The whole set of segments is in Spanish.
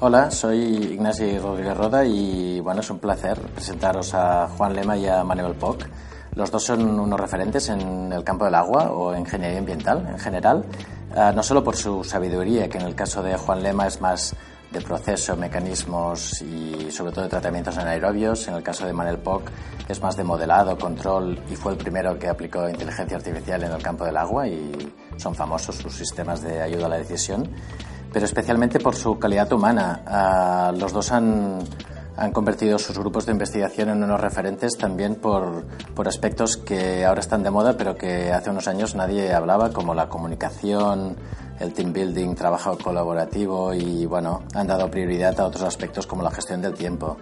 Hola, soy Ignasi Rodríguez Roda y bueno, es un placer presentaros a Juan Lema y a Manuel Poc. Los dos son unos referentes en el campo del agua o ingeniería ambiental en general, eh, no solo por su sabiduría, que en el caso de Juan Lema es más de proceso, mecanismos y sobre todo de tratamientos anaerobios. En el caso de Manuel Poc es más de modelado, control y fue el primero que aplicó inteligencia artificial en el campo del agua y son famosos sus sistemas de ayuda a la decisión, pero especialmente por su calidad humana. Ah, los dos han, han convertido sus grupos de investigación en unos referentes también por, por, aspectos que ahora están de moda, pero que hace unos años nadie hablaba, como la comunicación, el team building, trabajo colaborativo y, bueno, han dado prioridad a otros aspectos como la gestión del tiempo.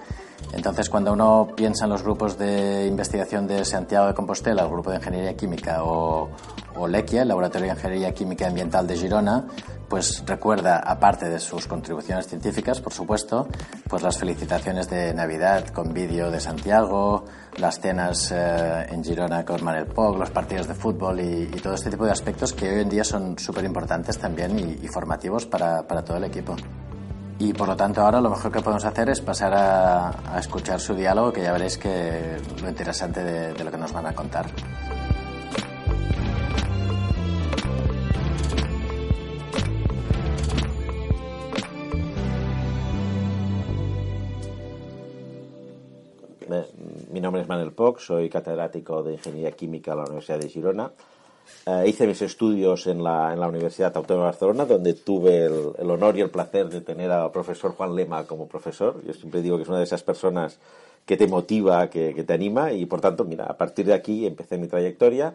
Entonces, cuando uno piensa en los grupos de investigación de Santiago de Compostela, el grupo de Ingeniería Química o, o LEQUIA, el Laboratorio de Ingeniería Química Ambiental de Girona, pues recuerda, aparte de sus contribuciones científicas, por supuesto, pues las felicitaciones de Navidad con vídeo de Santiago, las cenas eh, en Girona con Manel Poc, los partidos de fútbol y, y, todo este tipo de aspectos que hoy en día son súper importantes también y, formativos para, para, todo el equipo. Y por lo tanto ahora lo mejor que podemos hacer es pasar a, escuchar su diálogo, que ya veréis que lo interesante de lo que nos van a contar. Mi nombre es Manuel Poc, soy catedrático de Ingeniería Química en la Universidad de Girona. Eh, hice mis estudios en la, en la, Universidad Autónoma de Barcelona, donde tuve el, el, honor y el placer de tener al profesor Juan Lema como profesor. Yo siempre digo que es una de esas personas que te motiva, que, que te anima, y por tanto, mira, a partir de aquí empecé mi trayectoria.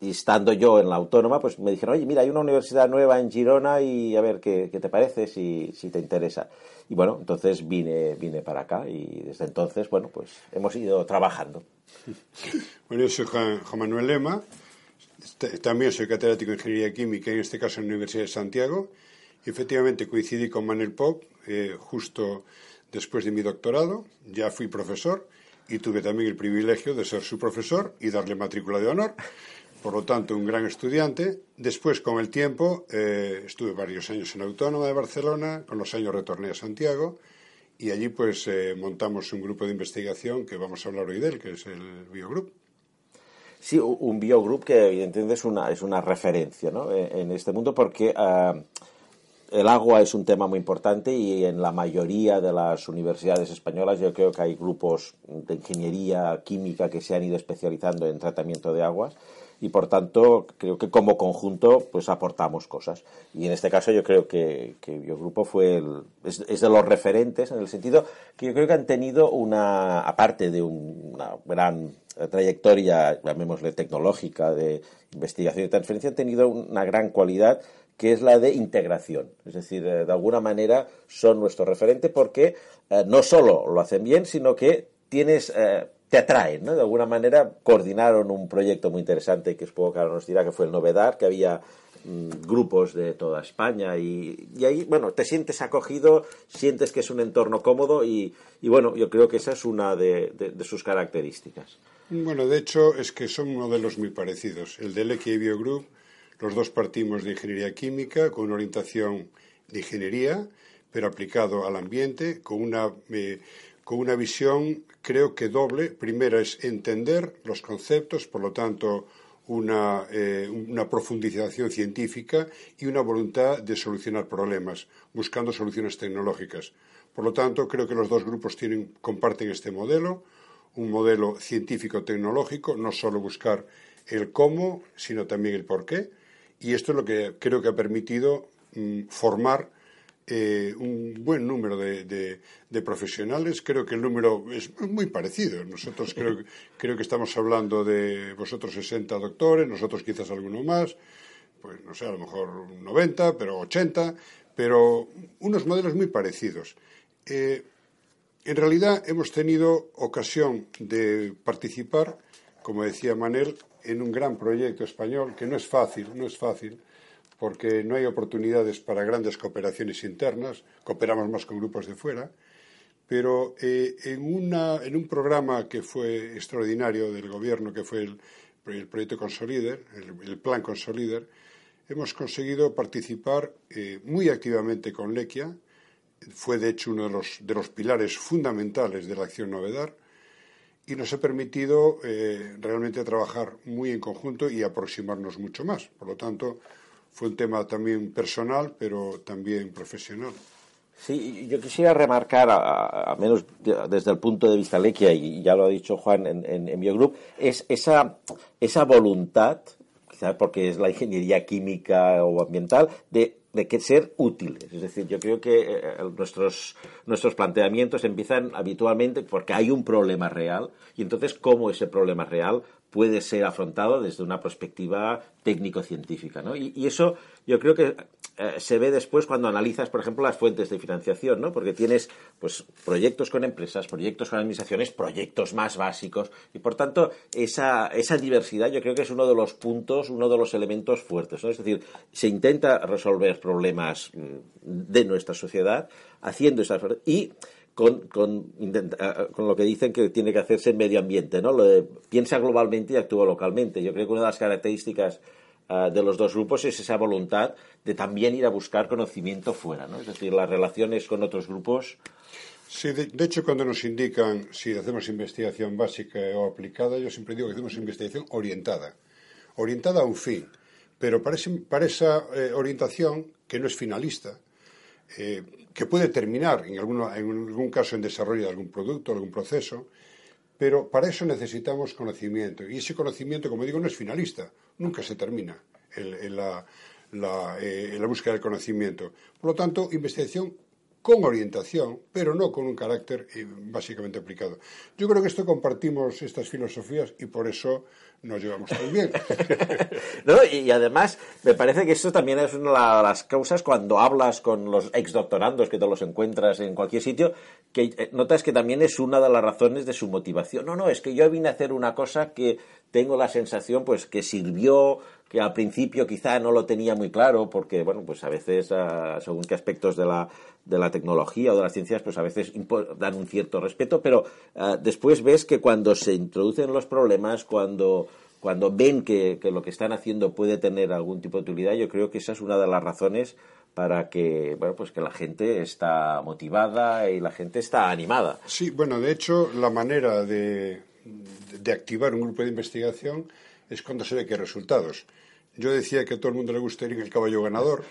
estando yo en la autónoma, pues me dijeron, oye, mira, hay una universidad nueva en Girona y a ver qué, qué te parece, si, si, te interesa. Y bueno, entonces vine, vine para acá y desde entonces, bueno, pues hemos ido trabajando. Bueno, yo soy Juan, Juan Manuel Lema, también soy catedrático de Ingeniería Química, en este caso en la Universidad de Santiago, y efectivamente coincidí con Manuel Poc eh, justo después de mi doctorado, ya fui profesor y tuve también el privilegio de ser su profesor y darle matrícula de honor por lo tanto, un gran estudiante. Después, con el tiempo, eh, estuve varios años en Autónoma de Barcelona, con los años retorné a Santiago y allí pues eh, montamos un grupo de investigación que vamos a hablar hoy de él, que es el Biogroup. Sí, un Biogroup que evidentemente es una, es una referencia ¿no? en este mundo porque uh, el agua es un tema muy importante y en la mayoría de las universidades españolas yo creo que hay grupos de ingeniería química que se han ido especializando en tratamiento de aguas y por tanto creo que como conjunto pues aportamos cosas y en este caso yo creo que, que Biogrupo fue el, es, de los referentes en el sentido que yo creo que han tenido una aparte de un, una gran trayectoria llamémosle tecnológica de investigación y transferencia han tenido una gran cualidad que es la de integración. Es decir, eh, de alguna manera son nuestro referente porque eh, no solo lo hacen bien, sino que tienes eh, te atraen, ¿no? De alguna manera coordinaron un proyecto muy interesante que supongo que ahora nos dirá que fue el Novedad, que había mmm, grupos de toda España y, y, ahí, bueno, te sientes acogido, sientes que es un entorno cómodo y, y bueno, yo creo que esa es una de, de, sus características. Bueno, de hecho es que son modelos muy parecidos. El del y Biogroup, los dos partimos de ingeniería química con orientación de ingeniería, pero aplicado al ambiente, con una... Eh, con una visión creo que doble. Primera es entender los conceptos, por lo tanto, una, eh, una, profundización científica y una voluntad de solucionar problemas, buscando soluciones tecnológicas. Por lo tanto, creo que los dos grupos tienen, comparten este modelo, un modelo científico-tecnológico, no solo buscar el cómo, sino también el por qué. Y esto es lo que creo que ha permitido mm, formar eh, un buen número de, de, profesionales. Creo que el número es muy parecido. Nosotros creo, creo que estamos hablando de vosotros 60 doctores, nosotros quizás alguno más, pues no sé, a lo mejor 90, pero 80, pero unos modelos muy parecidos. Eh, en realidad hemos tenido ocasión de participar, como decía Manel, en un gran proyecto español que no es fácil, no es fácil, porque no hay oportunidades para grandes cooperaciones internas, cooperamos más con grupos de fuera, pero eh, en, una, en, un programa que fue extraordinario del gobierno, que fue el, el proyecto Consolider, el, el, plan Consolider, hemos conseguido participar eh, muy activamente con Lequia, fue de hecho uno de los, de los pilares fundamentales de la acción Novedar y nos ha permitido eh, realmente trabajar muy en conjunto y aproximarnos mucho más. Por lo tanto, fue un tema también personal, pero también profesional. Sí, yo quisiera remarcar, a, menos desde el punto de vista Lequia, y ya lo ha dicho Juan en, en, en Biogroup, es esa, esa voluntad, quizás porque es la ingeniería química o ambiental, de de que ser útiles. Es decir, yo creo que eh, nuestros, nuestros planteamientos empiezan habitualmente porque hay un problema real y entonces cómo ese problema real puede ser afrontado desde una perspectiva técnico-científica. ¿no? Y, eso yo creo que eh, se ve después cuando analizas, por ejemplo, las fuentes de financiación, ¿no? porque tienes pues, proyectos con empresas, proyectos con administraciones, proyectos más básicos, y por tanto esa, diversidad yo creo que es uno de los puntos, uno de los elementos fuertes. Es decir, se intenta resolver problemas mm, de nuestra sociedad haciendo esas y con, con, con, lo que dicen que tiene que hacerse en medio ambiente, ¿no? Lo piensa globalmente y actúa localmente. Yo creo que una de las características uh, de los dos grupos es esa voluntad de también ir a buscar conocimiento fuera, ¿no? Es decir, las relaciones con otros grupos. Sí, de, hecho, cuando nos indican si hacemos investigación básica o aplicada, yo siempre digo que hacemos investigación orientada, orientada a un fin, pero para, ese, esa eh, orientación, que no es finalista, eh, que puede terminar en, alguno, en algún caso en desarrollo de algún producto, algún proceso, pero para eso necesitamos conocimiento. Y ese conocimiento, como digo, no es finalista, nunca se termina en, la, la, eh, la búsqueda del conocimiento. Por lo tanto, investigación con orientación, pero no con un carácter eh, básicamente aplicado. Yo creo que esto compartimos estas filosofías y por eso nos llevamos tan bien. no, y, además, me parece que esto también es una de las causas cuando hablas con los ex doctorandos que te los encuentras en cualquier sitio, que eh, notas que también es una de las razones de su motivación. No, no, es que yo vine a hacer una cosa que tengo la sensación pues que sirvió que al principio quizá no lo tenía muy claro porque bueno pues a veces uh, según qué aspectos de la de la tecnología o de las ciencias pues a veces dan un cierto respeto pero uh, después ves que cuando se introducen los problemas cuando cuando ven que, lo que están haciendo puede tener algún tipo de utilidad yo creo que esa es una de las razones para que bueno pues que la gente está motivada y la gente está animada sí bueno de hecho la manera de de activar un grupo de investigación es cuando se ve que hay resultados. Yo decía que a todo el mundo le gustaría el caballo ganador,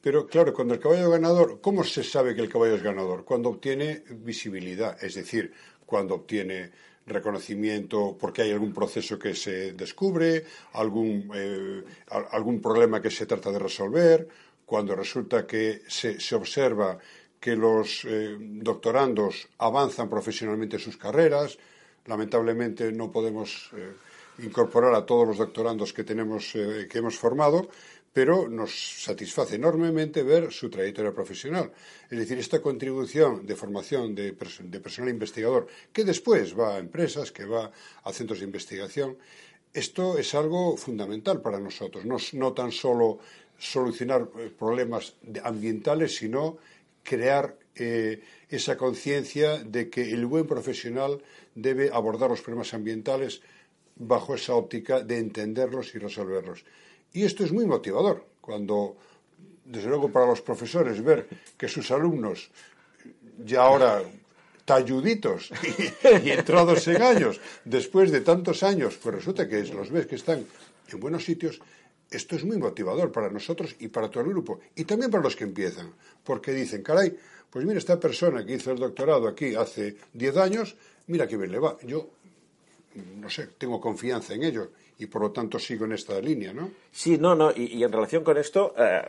pero claro, cuando el caballo ganador, ¿cómo se sabe que el caballo es ganador? Cuando obtiene visibilidad, es decir, cuando obtiene reconocimiento porque hay algún proceso que se descubre, algún, eh, algún problema que se trata de resolver, cuando resulta que se, se observa que los eh, doctorandos avanzan profesionalmente en sus carreras, lamentablemente no podemos eh, incorporar a todos los doctorandos que tenemos que hemos formado, pero nos satisface enormemente ver su trayectoria profesional. Es decir, esta contribución de formación de, personal investigador que después va a empresas, que va a centros de investigación, esto es algo fundamental para nosotros, no, no tan solo solucionar eh, problemas ambientales, sino crear eh, esa conciencia de que el buen profesional debe abordar los problemas ambientales bajo esa óptica de entenderlos y resolverlos. Y esto es muy motivador cuando, desde luego, para los profesores ver que sus alumnos ya ahora talluditos y, y entrados en años, después de tantos años, pues resulta que los ves que están en buenos sitios, esto es muy motivador para nosotros y para todo el grupo, y también para los que empiezan, porque dicen, caray, pues mira, esta persona que hizo el doctorado aquí hace 10 años, mira qué bien le va. Yo, no sé, tengo confianza en ello y por lo tanto sigo en esta línea, ¿no? Sí, no, no, y, en relación con esto, eh,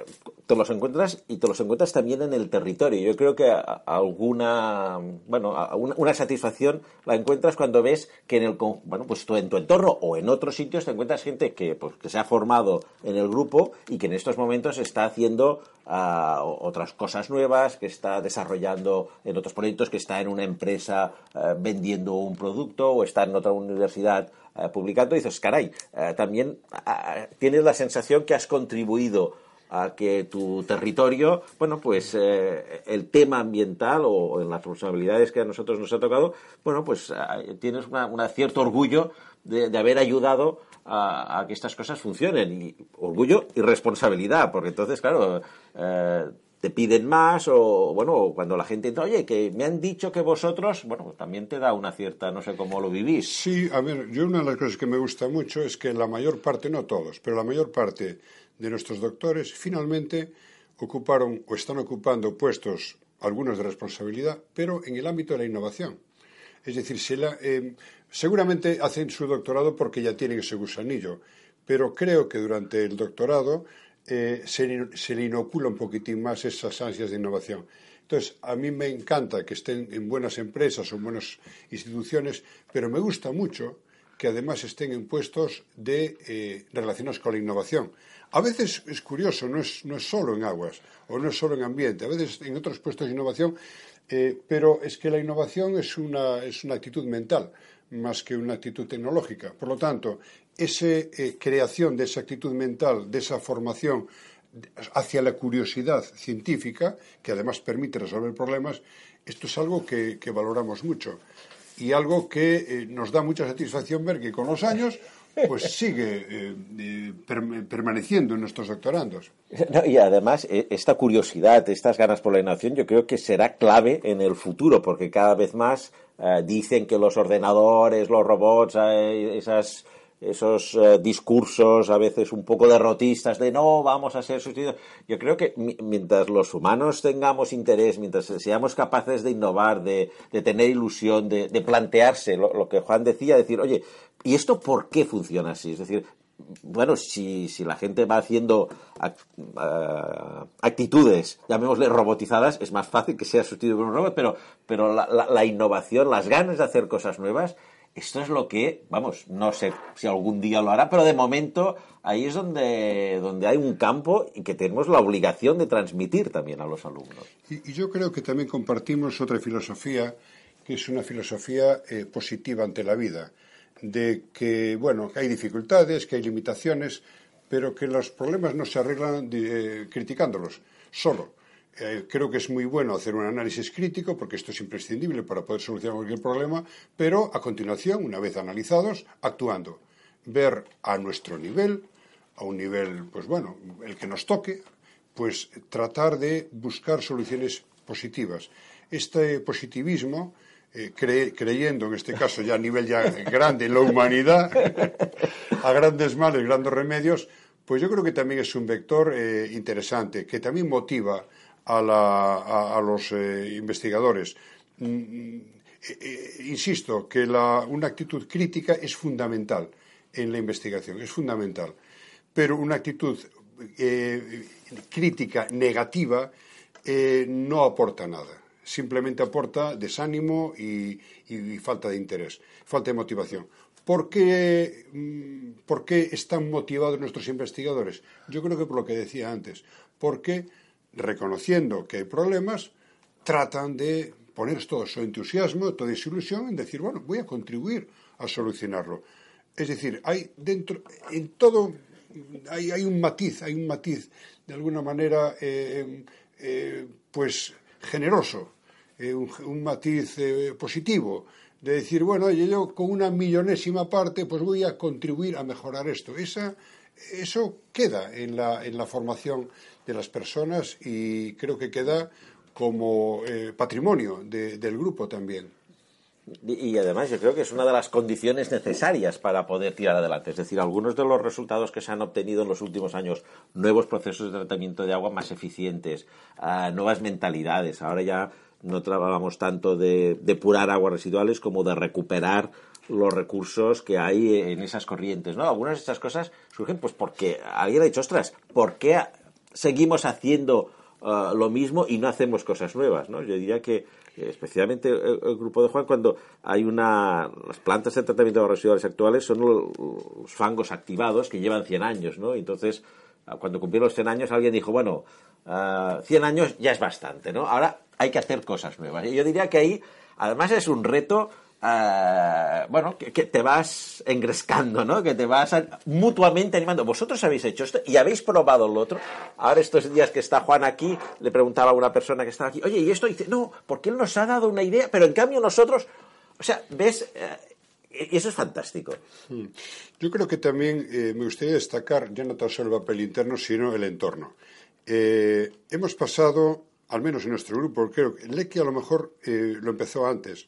te los encuentras y te los encuentras también en el territorio. Yo creo que alguna, bueno, una, satisfacción la encuentras cuando ves que en el, bueno, pues en tu entorno o en otros sitios te encuentras gente que, pues, que se ha formado en el grupo y que en estos momentos está haciendo uh, otras cosas nuevas, que está desarrollando en otros proyectos, que está en una empresa uh, vendiendo un producto o está en otra universidad publicando y dices, caray, también tienes la sensación que has contribuido a que tu territorio, bueno, pues eh, el tema ambiental o, en las responsabilidades que a nosotros nos ha tocado, bueno, pues eh, tienes un cierto orgullo de, de haber ayudado a, a, que estas cosas funcionen. Y orgullo y responsabilidad, porque entonces, claro, eh, te piden más o, bueno, cuando la gente entra, oye, que me han dicho que vosotros, bueno, también te da una cierta, no sé cómo lo vivís. Sí, a ver, yo una de las cosas que me gusta mucho es que la mayor parte, no todos, pero la mayor parte de nuestros doctores finalmente ocuparon o están ocupando puestos, algunos de responsabilidad, pero en el ámbito de la innovación. Es decir, eh, seguramente hacen su doctorado porque ya tienen ese gusanillo, pero creo que durante el doctorado eh, se, le inocula un poquitín más esas ansias de innovación. Entonces, a mí me encanta que estén en buenas empresas o en buenas instituciones, pero me gusta mucho que además estén en puestos de, eh, relacionados con la innovación. A veces es curioso, no es, no es solo en aguas o no es solo en ambiente, a veces en otros puestos de innovación, eh, pero es que la innovación es una, es una actitud mental más que una actitud tecnológica. Por lo tanto, esa eh, creación de esa actitud mental, de esa formación hacia la curiosidad científica, que además permite resolver problemas, esto es algo que, valoramos mucho y algo que eh, nos da mucha satisfacción ver que con los años pues sigue eh, permaneciendo en nuestros doctorandos. y además, esta curiosidad, estas ganas por la innovación, yo creo que será clave en el futuro, porque cada vez más dicen que los ordenadores, los robots, esas esos eh, discursos a veces un poco derrotistas de no, vamos a ser sustituidos. Yo creo que mientras los humanos tengamos interés, mientras seamos capaces de innovar, de, tener ilusión, de, plantearse lo, que Juan decía, decir, oye, ¿y esto por qué funciona así? Es decir, bueno, si, si la gente va haciendo actitudes, llamémosle robotizadas, es más fácil que sea sustituido por un robot, pero, pero la innovación, las ganas de hacer cosas nuevas, esto es lo que, vamos, no sé si algún día lo hará, pero de momento ahí es donde, donde hay un campo y que tenemos la obligación de transmitir también a los alumnos. Y, yo creo que también compartimos otra filosofía, que es una filosofía eh, positiva ante la vida, de que, bueno, que hay dificultades, que hay limitaciones, pero que los problemas no se arreglan eh, criticándolos solo eh, creo que es muy bueno hacer un análisis crítico, porque esto es imprescindible para poder solucionar cualquier problema, pero a continuación, una vez analizados, actuando. Ver a nuestro nivel, a un nivel, pues bueno, el que nos toque, pues tratar de buscar soluciones positivas. Este positivismo, eh, creyendo en este caso ya a nivel ya grande en la humanidad, a grandes males, grandes remedios, pues yo creo que también es un vector eh, interesante, que también motiva a, los eh, investigadores. Mm, mm, eh, eh, insisto que una actitud crítica es fundamental en la investigación, es fundamental. Pero una actitud crítica negativa no aporta nada. Simplemente aporta desánimo y, falta de interés, falta de motivación. ¿Por qué, mm, ¿Por qué, están motivados nuestros investigadores? Yo creo que por lo que decía antes. Porque reconociendo que hay problemas, tratan de poner todo su entusiasmo, toda su ilusión en decir, bueno, voy a contribuir a solucionarlo. Es decir, hay dentro, en todo, hay, hay un matiz, hay un matiz, de alguna manera, eh, eh, pues generoso, eh, un, matiz positivo, de decir, bueno, yo con una millonésima parte, pues voy a contribuir a mejorar esto. Esa, eso queda en la, en la formación de las personas y creo que queda como eh, patrimonio del grupo también. Y, además yo creo que es una de las condiciones necesarias para poder tirar adelante. Es decir, algunos de los resultados que se han obtenido en los últimos años, nuevos procesos de tratamiento de agua más eficientes, ah, nuevas mentalidades. Ahora ya no trabajamos tanto de depurar aguas residuales como de recuperar los recursos que hay en esas corrientes. ¿no? Algunas de estas cosas surgen pues porque alguien ha dicho, ostras, ¿por qué seguimos haciendo uh, lo mismo y no hacemos cosas nuevas, ¿no? Yo diría que especialmente el, grupo de Juan cuando hay una las plantas de tratamiento de residuales actuales son los, fangos activados que llevan 100 años, ¿no? Entonces, uh, cuando cumplieron los 100 años alguien dijo, bueno, 100 uh, años ya es bastante, ¿no? Ahora hay que hacer cosas nuevas. Y yo diría que ahí además es un reto bueno, que, te vas engrescando, ¿no? Que te vas mutuamente animando. Vosotros habéis hecho esto y habéis probado lo otro. Ahora estos días que está Juan aquí, le preguntaba a una persona que estaba aquí, oye, ¿y esto? dice, no, porque él nos ha dado una idea, pero en cambio nosotros, o sea, ves, eh, y eso es fantástico. Yo creo que también eh, me gustaría destacar ya no tan solo el papel interno, sino el entorno. Eh, hemos pasado, al menos en nuestro grupo, creo que Lecky a lo mejor lo empezó antes.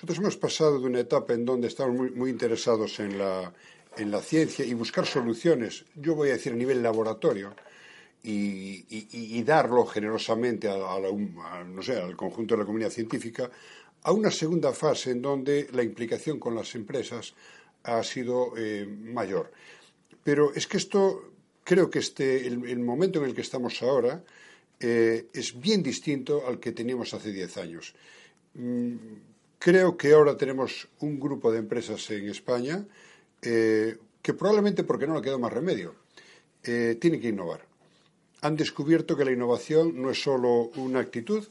Nosotros hemos pasado de una etapa en donde estamos muy, interesados en la, en la ciencia y buscar soluciones, yo voy a decir a nivel laboratorio, y, darlo generosamente al conjunto de la comunidad científica, a una segunda fase en donde la implicación con las empresas ha sido eh, mayor. Pero es que esto, creo que este, el, momento en el que estamos ahora eh, es bien distinto al que teníamos hace diez años. Mm, creo que ahora tenemos un grupo de empresas en España eh, que probablemente porque no le queda más remedio, eh, tiene que innovar. Han descubierto que la innovación no es solo una actitud,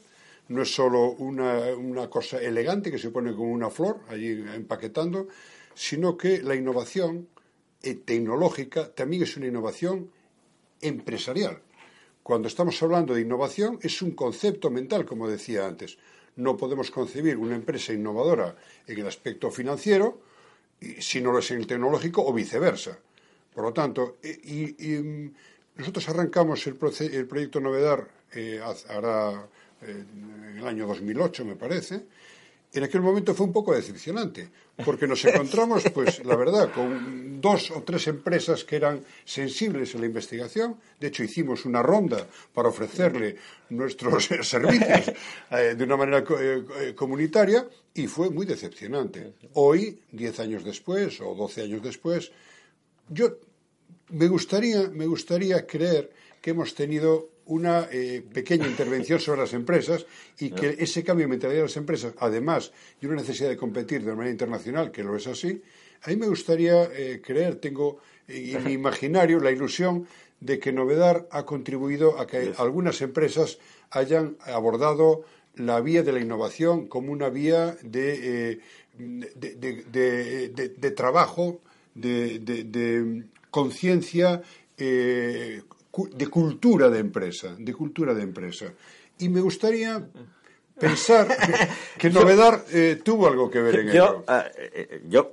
no es solo una, una cosa elegante que se pone como una flor allí empaquetando, sino que la innovación eh, tecnológica también es una innovación empresarial. Cuando estamos hablando de innovación es un concepto mental, como decía antes. No podemos concebir una empresa innovadora en el aspecto financiero si no lo es en el tecnológico o viceversa. Por lo tanto, y, y nosotros arrancamos el, el proyecto Novedar eh, eh, en el año 2008, me parece, en aquel momento fue un poco decepcionante, porque nos encontramos, pues, la verdad, con dos o tres empresas que eran sensibles a la investigación. De hecho, hicimos una ronda para ofrecerle nuestros servicios eh, de una manera eh, comunitaria y fue muy decepcionante. Hoy, diez años después o doce años después, yo me gustaría, me gustaría creer que hemos tenido una eh, pequeña intervención sobre las empresas y que ese cambio de mentalidad de las empresas, además de una necesidad de competir de manera internacional, que lo es así, a mí me gustaría eh, creer, tengo en mi imaginario la ilusión de que Novedar ha contribuido a que algunas empresas hayan abordado la vía de la innovación como una vía de, eh, de, de, de trabajo, de, conciencia eh, de cultura de empresa, de cultura de empresa. Y me gustaría pensar que, que Novedar eh, tuvo algo que ver en yo, ello. Uh, yo,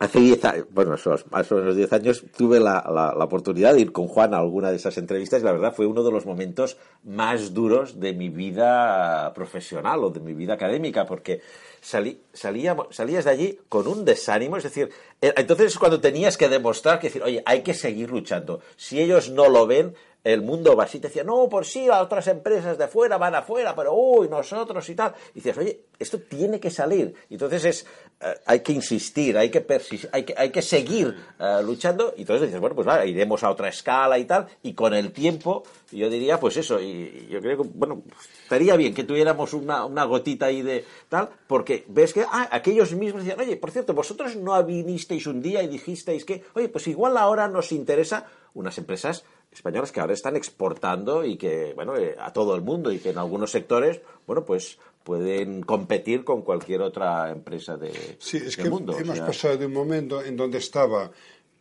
hace 10 años, bueno, esos, más o menos 10 años, tuve la, la, la, oportunidad de ir con Juan a alguna de esas entrevistas y la verdad fue uno de los momentos más duros de mi vida profesional o de mi vida académica, porque salí, salía, salías de allí con un desánimo, es decir, entonces es cuando tenías que demostrar que decir, oye, hay que seguir luchando. Si ellos no lo ven, el mundo va así, te decía, no, por sí, a otras empresas de fuera van afuera, pero uy, nosotros y tal. Y dices, oye, esto tiene que salir. Entonces es, uh, hay que insistir, hay que, hay que, hay que seguir uh, luchando. Y entonces dices, bueno, pues vale, iremos a otra escala y tal. Y con el tiempo, yo diría, pues eso, y, y yo creo que, bueno, estaría bien que tuviéramos una, una, gotita ahí de tal, porque ves que ah, aquellos mismos decían, oye, por cierto, vosotros no vinisteis un día y dijisteis que, oye, pues igual ahora nos interesa unas empresas españolas que ahora están exportando y que, bueno, eh, a todo el mundo y que en algunos sectores, bueno, pues pueden competir con cualquier otra empresa de, sí, es del que mundo. Hemos o sea, pasado de un momento en donde estaba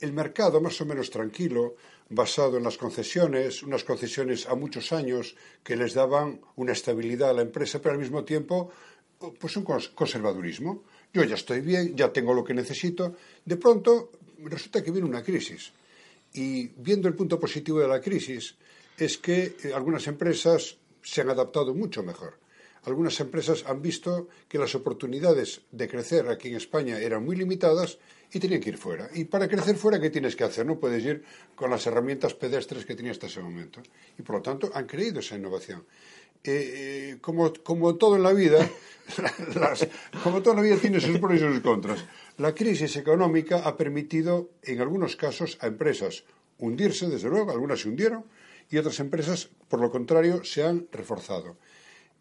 el mercado más o menos tranquilo, basado en las concesiones, unas concesiones a muchos años que les daban una estabilidad a la empresa, pero al mismo tiempo, pues un conservadurismo. Yo ya estoy bien, ya tengo lo que necesito. De pronto resulta que viene una crisis y viendo el punto positivo de la crisis es que eh, algunas empresas se han adaptado mucho mejor. Algunas empresas han visto que las oportunidades de crecer aquí en España eran muy limitadas y tenían que ir fuera. Y para crecer fuera, ¿qué tienes que hacer? No puedes ir con las herramientas pedestres que tenía hasta ese momento. Y por lo tanto han creído esa innovación. Eh, eh, como, como todo en la vida, las, como toda la vida tiene sus pros y sus contras. La crisis económica ha permitido, en algunos casos, a empresas hundirse, desde luego, algunas se hundieron, y otras empresas, por lo contrario, se han reforzado.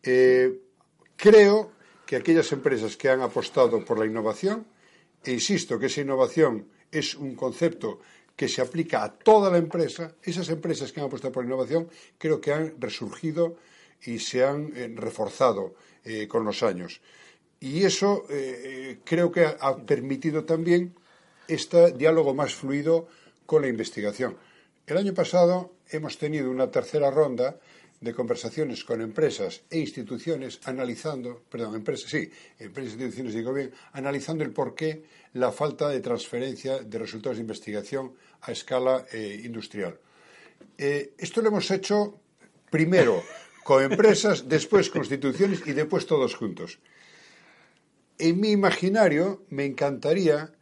Eh, creo que aquellas empresas que han apostado por la innovación, e insisto que esa innovación es un concepto que se aplica a toda la empresa, esas empresas que han apostado por la innovación, creo que han resurgido y se han eh, reforzado eh, con los años. Y eso eh, creo que ha, permitido también este diálogo más fluido con la investigación. El año pasado hemos tenido una tercera ronda de conversaciones con empresas e instituciones analizando, perdón, empresas, sí, empresas e instituciones, digo bien, analizando el por qué la falta de transferencia de resultados de investigación a escala industrial. Esto lo hemos hecho Primero coempresas, después constituciones y después todos juntos. En mi imaginario me encantaría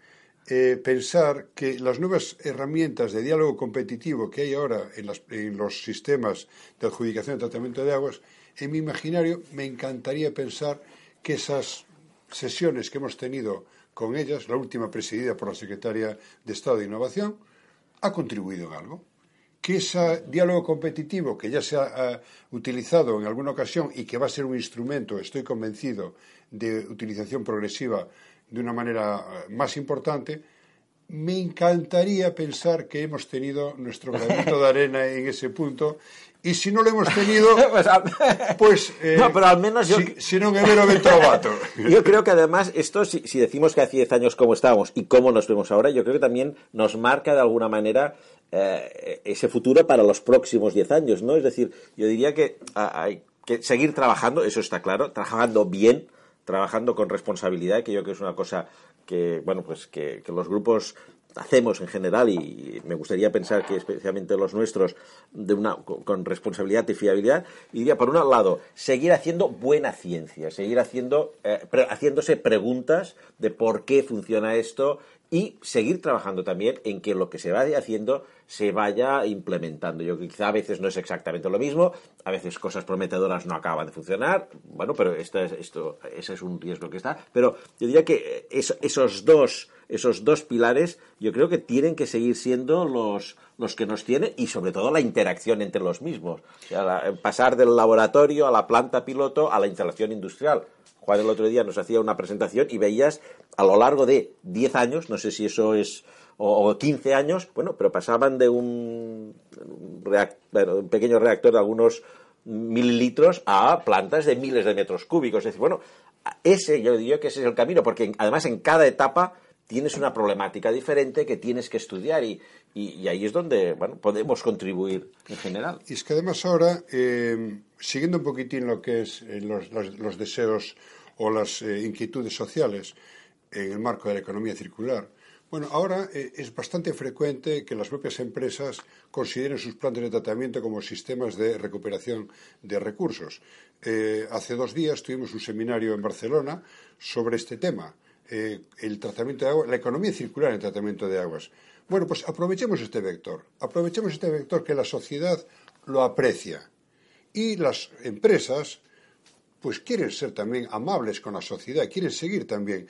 eh, pensar que las nuevas herramientas de diálogo competitivo que hay ahora en, en, los sistemas de adjudicación y tratamiento de aguas, en mi imaginario me encantaría pensar que esas sesiones que hemos tenido con ellas, la última presidida por la secretaria de Estado de Innovación, ha contribuido en algo. Que ese diálogo competitivo que ya se ha utilizado en alguna ocasión y que va a ser un instrumento, estoy convencido, de utilización progresiva de una manera eh, más importante, me encantaría pensar que hemos tenido nuestro granito de arena en ese punto y si no lo hemos tenido, pues, pues eh, no, pero al menos yo, si, si non é vero trovato. Yo creo que además esto, si, si, decimos que hace 10 años cómo estábamos y cómo nos vemos ahora, yo creo que también nos marca de alguna manera eh, ese futuro para los próximos 10 años, ¿no? Es decir, yo diría que hay que seguir trabajando, eso está claro, trabajando bien, trabajando con responsabilidad, que yo creo que es una cosa que, bueno, pues que, que los grupos hacemos en general y me gustaría pensar que especialmente los nuestros de una con responsabilidad y fiabilidad diría por un lado seguir haciendo buena ciencia seguir haciendo eh, haciéndose preguntas de por qué funciona esto y seguir trabajando también en que lo que se vaya haciendo se vaya implementando. Yo quizá a veces no es exactamente lo mismo, a veces cosas prometedoras no acaban de funcionar, bueno, pero esto, esto, ese es un riesgo que está. Pero yo diría que esos dos esos dos pilares yo creo que tienen que seguir siendo los, los que nos tienen y sobre todo la interacción entre los mismos. pasar del laboratorio a la planta piloto a la instalación industrial. Juan el otro día nos hacía una presentación y veías a lo largo de 10 años, no sé si eso es o, 15 años, bueno, pero pasaban de un, un pequeño reactor de algunos mililitros a plantas de miles de metros cúbicos. Es decir, bueno, ese yo diría que ese es el camino, porque además en cada etapa tienes una problemática diferente que tienes que estudiar y, y, ahí es donde bueno, podemos contribuir en general. Y es que además ahora, eh, siguiendo un poquitín lo que es eh, los, los, deseos o las eh, inquietudes sociales en el marco de la economía circular, bueno, ahora es bastante frecuente que las propias empresas consideren sus planes de tratamiento como sistemas de recuperación de recursos. hace dos días tuvimos un seminario en Barcelona sobre este tema eh, el tratamiento de agua, la economía circular en el tratamiento de aguas. Bueno, pues aprovechemos este vector, aprovechemos este vector que la sociedad lo aprecia. Y las empresas pues quieren ser también amables con la sociedad, quieren seguir también,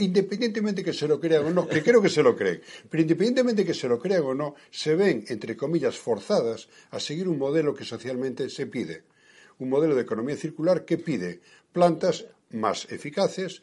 independientemente que se lo crean o no, que creo que se lo creen, pero independientemente que se lo crean o no, se ven, entre comillas, forzadas a seguir un modelo que socialmente se pide, un modelo de economía circular que pide plantas más eficaces,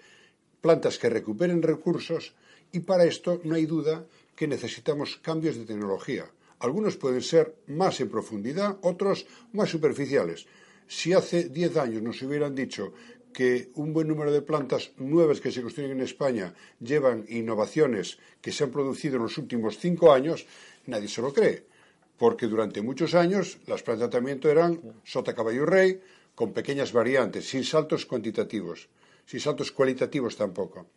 plantas que recuperen recursos y para esto no hay duda que necesitamos cambios de tecnología. Algunos pueden ser más en profundidad, otros más superficiales. Si hace 10 años nos hubieran dicho que un buen número de plantas nuevas que se construyen en España llevan innovaciones que se han producido en los últimos cinco años, nadie se lo cree. Porque durante muchos años las plantas de tratamiento eran sota caballo rey, con pequeñas variantes, sin saltos cuantitativos sin saltos cualitativos tampoco.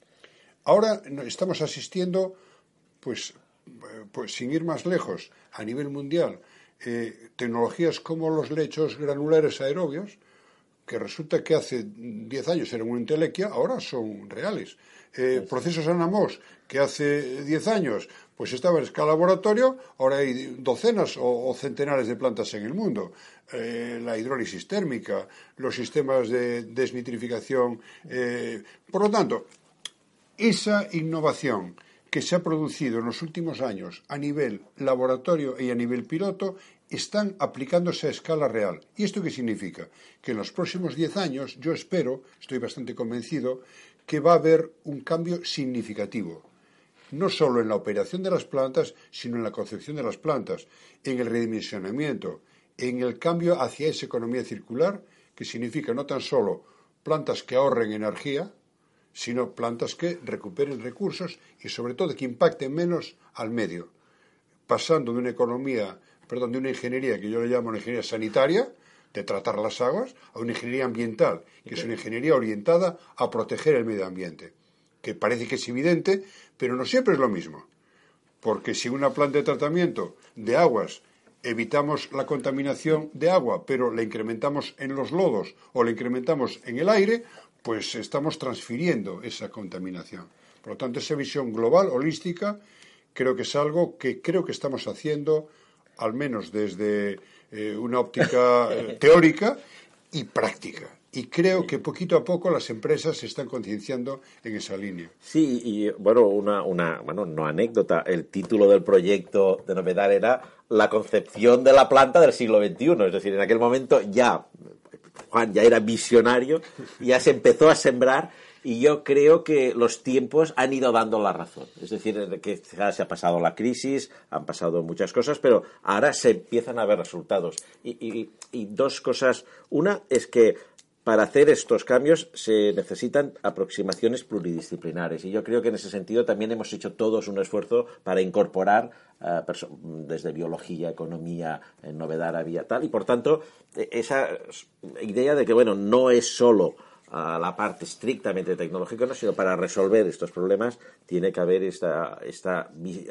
Ahora estamos asistiendo, pues, pues sin ir más lejos, a nivel mundial, eh, tecnologías como los lechos granulares aerobios, que resulta que hace 10 años eran una intelequia, ahora son reales. Eh, procesos Anamos, que hace 10 años pues estaba en escala laboratorio, ahora hay docenas o, centenares de plantas en el mundo. Eh, la hidrólisis térmica, los sistemas de desnitrificación. Eh, por lo tanto, esa innovación que se ha producido en los últimos años a nivel laboratorio y a nivel piloto están aplicándose a escala real. ¿Y esto qué significa? Que en los próximos 10 años yo espero, estoy bastante convencido, que va a haber un cambio significativo no solo en la operación de las plantas, sino en la concepción de las plantas, en el redimensionamiento, en el cambio hacia esa economía circular, que significa no tan solo plantas que ahorren energía, sino plantas que recuperen recursos y sobre todo que impacten menos al medio, pasando de una economía, perdón, de una ingeniería que yo le llamo una ingeniería sanitaria, de tratar las aguas, a una ingeniería ambiental, que es una ingeniería orientada a proteger el medio ambiente que parece que es evidente, pero no siempre es lo mismo. Porque si una planta de tratamiento de aguas evitamos la contaminación de agua, pero la incrementamos en los lodos o la incrementamos en el aire, pues estamos transfiriendo esa contaminación. Por lo tanto, esa visión global, holística, creo que es algo que creo que estamos haciendo, al menos desde eh, una óptica eh, teórica y práctica. Y creo que poquito a poco las empresas se están concienciando en esa línea. Sí, y bueno, una, una, bueno, no anécdota, el título del proyecto de novedad era la concepción de la planta del siglo XXI. Es decir, en aquel momento ya Juan ya era visionario, ya se empezó a sembrar y yo creo que los tiempos han ido dando la razón. Es decir, que se ha pasado la crisis, han pasado muchas cosas, pero ahora se empiezan a ver resultados. Y, dos cosas. Una es que para hacer estos cambios se necesitan aproximaciones pluridisciplinares y yo creo que en ese sentido también hemos hecho todos un esfuerzo para incorporar eh, desde biología, economía, novedad había tal y por tanto e, esa idea de que bueno no es solo ah, la parte estrictamente tecnológica, sino para resolver estos problemas tiene que haber esta, esta,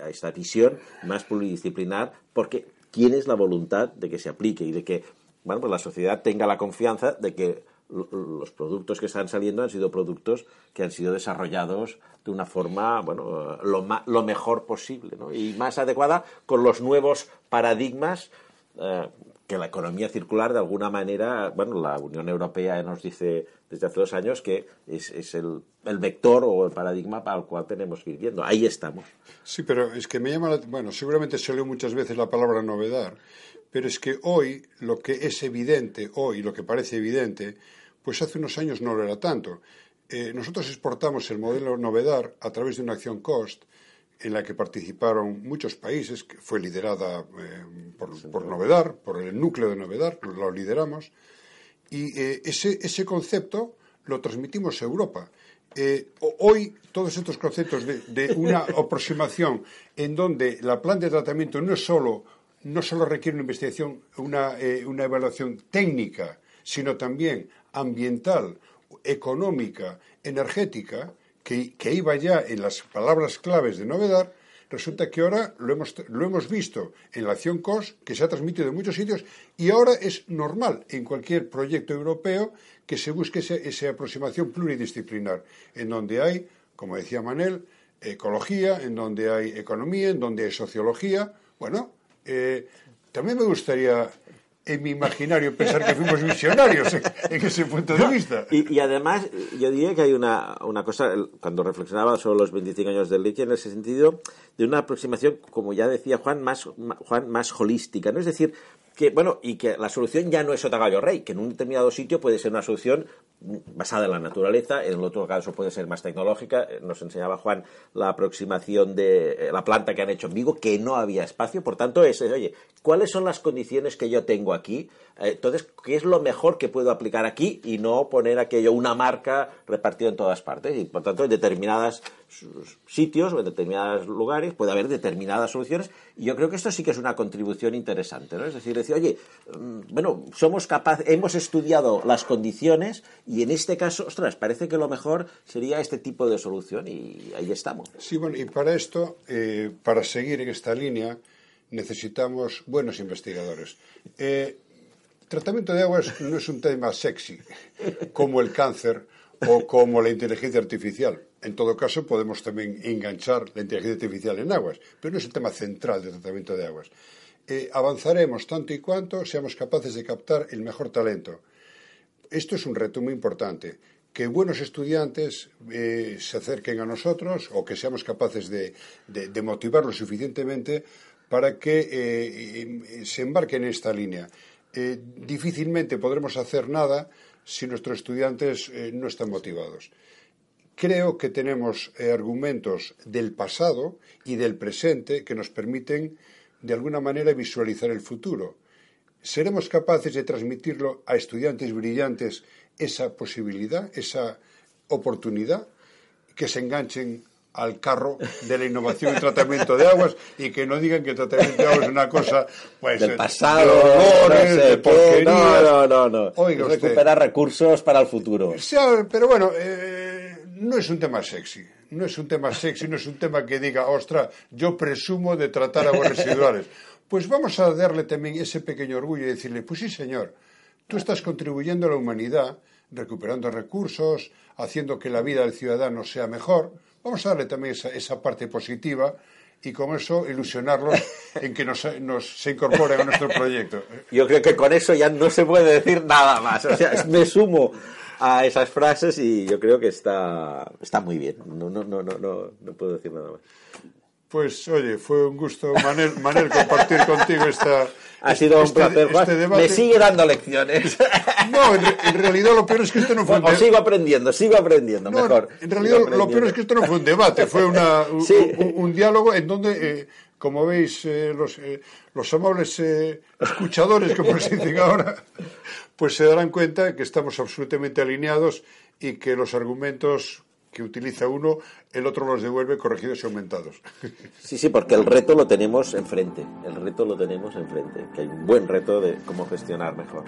esta visión más pluridisciplinar porque tienes la voluntad de que se aplique y de que bueno, pues la sociedad tenga la confianza de que los productos que están saliendo han sido productos que han sido desarrollados de una forma, bueno, lo, lo mejor posible y más adecuada con los nuevos paradigmas eh, que la economía circular, de alguna manera, bueno, la Unión Europea nos dice desde hace dos años que es, es el, el, vector o el paradigma para el cual tenemos que ir viendo. Ahí estamos. Sí, pero es que me llama la, Bueno, seguramente se leo muchas veces la palabra novedad, pero es que hoy lo que es evidente, hoy lo que parece evidente, pues hace unos años no lo era tanto. Eh, nosotros exportamos el modelo Novedar a través de una acción COST en la que participaron muchos países, que fue liderada eh, por, por, Novedar, por el núcleo de Novedar, lo lideramos, y eh, ese, ese, concepto lo transmitimos a Europa. hoy todos estos conceptos de, de, una aproximación en donde la plan de tratamiento no es solo no solo requiere una investigación, una, eh, una evaluación técnica, sino también ambiental, económica, energética, que, iba ya en las palabras claves de novedad, resulta que ahora lo hemos, lo hemos visto en la acción COS, que se ha transmitido en muchos sitios, y ahora es normal en cualquier proyecto europeo que se busque esa aproximación pluridisciplinar, en donde hay, como decía Manel, ecología, en donde hay economía, en donde hay sociología. Bueno, eh, también me gustaría en mi imaginario pensar que fuimos visionarios en, ese punto de vista. Y, además, yo diría que hay una, una, cosa, cuando reflexionaba sobre los 25 años del Leche, en ese sentido, de una aproximación, como ya decía Juan, más, Juan, más holística, ¿no? Es decir, que, bueno, y que la solución ya no es Otagallo Rey, que en un determinado sitio puede ser una solución basada en la naturaleza, en el otro caso puede ser más tecnológica. Eh, nos enseñaba Juan la aproximación de eh, la planta que han hecho en Vigo, que no había espacio. Por tanto, es, oye, ¿cuáles son las condiciones que yo tengo aquí? Eh, entonces, ¿qué es lo mejor que puedo aplicar aquí y no poner aquello, una marca repartida en todas partes? Y por tanto, en determinados sitios o en determinados lugares puede haber determinadas soluciones. Y yo creo que esto sí que es una contribución interesante, ¿no? Es decir, decir, oye, mm, bueno, somos capaces, hemos estudiado las condiciones y en este caso, ostras, parece que lo mejor sería este tipo de solución y ahí estamos. Sí, bueno, y para esto, eh, para seguir en esta línea, necesitamos buenos investigadores. Eh, tratamiento de aguas no es un tema sexy, como el cáncer o como la inteligencia artificial. En todo caso, podemos también enganchar la inteligencia artificial en aguas, pero no es el tema central del tratamiento de aguas. Eh, avanzaremos tanto y cuanto seamos capaces de captar el mejor talento. Esto es un reto muy importante. Que buenos estudiantes eh, se acerquen a nosotros o que seamos capaces de, de, motivarlos suficientemente para que eh, se embarquen en esta línea. difícilmente podremos hacer nada si nuestros estudiantes no están motivados. Creo que tenemos argumentos del pasado y del presente que nos permiten de alguna manera visualizar el futuro. ¿Seremos capaces de transmitirlo a estudiantes brillantes esa posibilidad, esa oportunidad, que se enganchen al carro de la innovación y tratamiento de aguas y que no digan que el tratamiento de aguas es una cosa pues del pasado, de, de No, no, no. Oiga recuperar recursos para el futuro. pero bueno, eh, no es un tema sexy no es un tema sexy, no es un tema que diga, ostra, yo presumo de tratar aguas residuales. pues vamos a darle también ese pequeño orgullo y decirle, pues sí, señor, tú estás contribuyendo a la humanidad, recuperando recursos, haciendo que la vida del ciudadano sea mejor. Vamos a darle también esa, esa parte positiva y con eso ilusionarlos en que nos, nos, se incorporen a nuestro proyecto. Yo creo que con eso ya no se puede decir nada más. O sea, me sumo a esas frases y yo creo que está, está muy bien. No, no, no, no, no, no puedo decir nada más. Pues oye, fue un gusto, Manel, Manel compartir contigo esta. Ha sido un este, placer. Este debate. Me sigue dando lecciones. No, en, en, realidad lo peor es que esto no fue un debate. sigo aprendiendo, sigo aprendiendo, no, mejor. En realidad lo peor es que esto no fue un debate, fue una, sí. un, un, diálogo en donde, eh, como veis, eh, los, eh, los amables escuchadores, como se dicen ahora, pues se darán cuenta que estamos absolutamente alineados y que los argumentos que utiliza uno, el otro los devuelve corregidos y aumentados. Sí, sí, porque el reto lo tenemos enfrente, el reto lo tenemos enfrente, que hay un buen reto de cómo gestionar mejor.